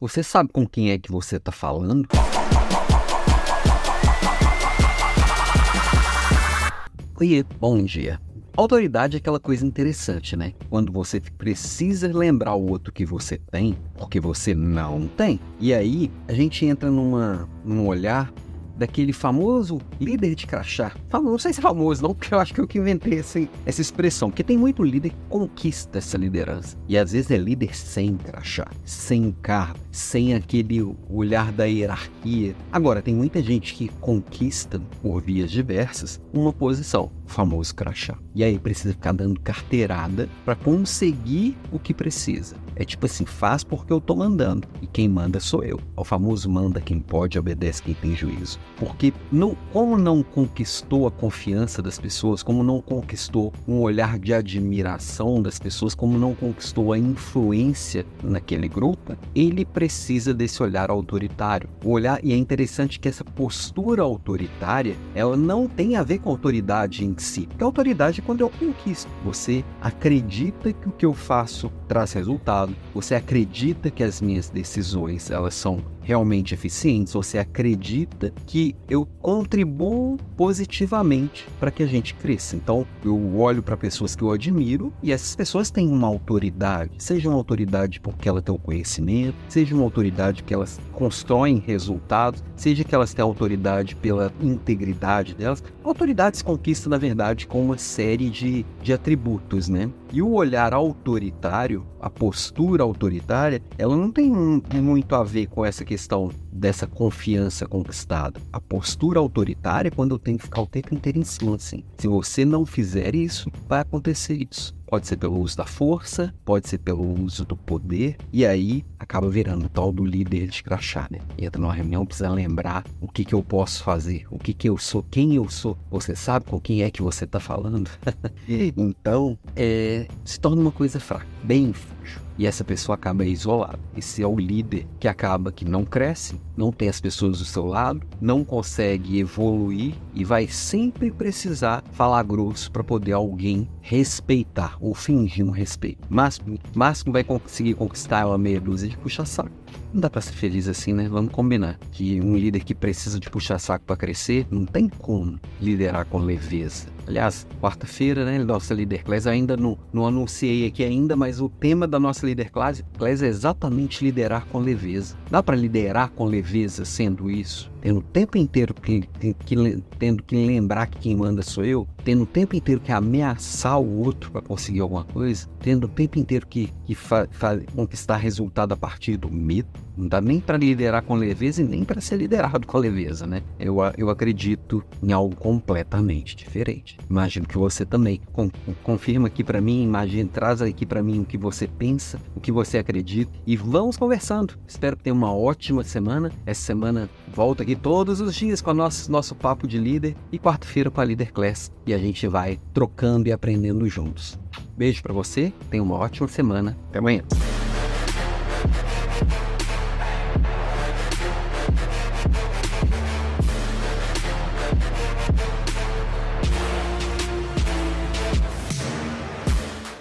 Você sabe com quem é que você está falando? Oiê, bom dia. Autoridade é aquela coisa interessante, né? Quando você precisa lembrar o outro que você tem, porque você não tem. E aí a gente entra numa, num olhar daquele famoso líder de crachá. Não sei se é famoso, não, porque eu acho que eu que inventei essa, essa expressão. Porque tem muito líder que conquista essa liderança. E às vezes é líder sem crachá, sem cargo, sem aquele olhar da hierarquia. Agora, tem muita gente que conquista, por vias diversas, uma posição, o famoso crachá. E aí precisa ficar dando carteirada para conseguir o que precisa. É tipo assim, faz porque eu tô mandando. E quem manda sou eu. O famoso manda quem pode, obedece quem tem juízo. Porque como não conquistou a confiança das pessoas, como não conquistou um olhar de admiração das pessoas, como não conquistou a influência naquele grupo, ele precisa desse olhar autoritário. O olhar e é interessante que essa postura autoritária, ela não tem a ver com autoridade em si. Porque a autoridade é quando eu conquisto. Você acredita que o que eu faço traz resultado. Você acredita que as minhas decisões elas são realmente eficientes, você acredita que eu contribuo positivamente para que a gente cresça. Então, eu olho para pessoas que eu admiro e essas pessoas têm uma autoridade, seja uma autoridade porque ela tem o conhecimento, seja uma autoridade que elas constroem resultados, seja que elas têm autoridade pela integridade delas. Autoridade se conquista, na verdade, com uma série de, de atributos, né? E o olhar autoritário, a postura autoritária, ela não tem muito a ver com essa questão dessa confiança conquistada. A postura autoritária é quando eu tenho que ficar o tempo inteiro em cima, assim. Se você não fizer isso, vai acontecer isso. Pode ser pelo uso da força, pode ser pelo uso do poder, e aí acaba virando o tal do líder de crachá, né? Entra numa reunião, precisa lembrar o que, que eu posso fazer, o que, que eu sou, quem eu sou. Você sabe com quem é que você está falando? então, é, se torna uma coisa fraca, bem frágil e essa pessoa acaba isolada. Esse é o líder que acaba que não cresce, não tem as pessoas do seu lado, não consegue evoluir e vai sempre precisar falar grosso para poder alguém respeitar ou fingir um respeito. Máximo, máximo vai conseguir conquistar uma meia dúzia de puxa-saco. Não dá para ser feliz assim, né? Vamos combinar que um líder que precisa de puxar saco para crescer não tem como liderar com leveza. Aliás, quarta-feira, né, nossa Líder Class, ainda não, não anunciei aqui ainda, mas o tema da nossa Líder Class, Class é exatamente liderar com leveza. Dá para liderar com leveza sendo isso? Tendo o tempo inteiro que, que, tendo que lembrar que quem manda sou eu, tendo o tempo inteiro que ameaçar o outro para conseguir alguma coisa, tendo o tempo inteiro que, que fa, fa, conquistar resultado a partir do medo, não dá nem para liderar com leveza e nem para ser liderado com leveza, né? Eu, eu acredito em algo completamente diferente. Imagino que você também confirma aqui para mim, imagine, traz aqui para mim o que você pensa, o que você acredita e vamos conversando. Espero que tenha uma ótima semana. Essa semana volta aqui todos os dias com o nosso, nosso papo de líder e quarta-feira com a Líder Class e a gente vai trocando e aprendendo juntos. Beijo para você, tenha uma ótima semana. Até amanhã.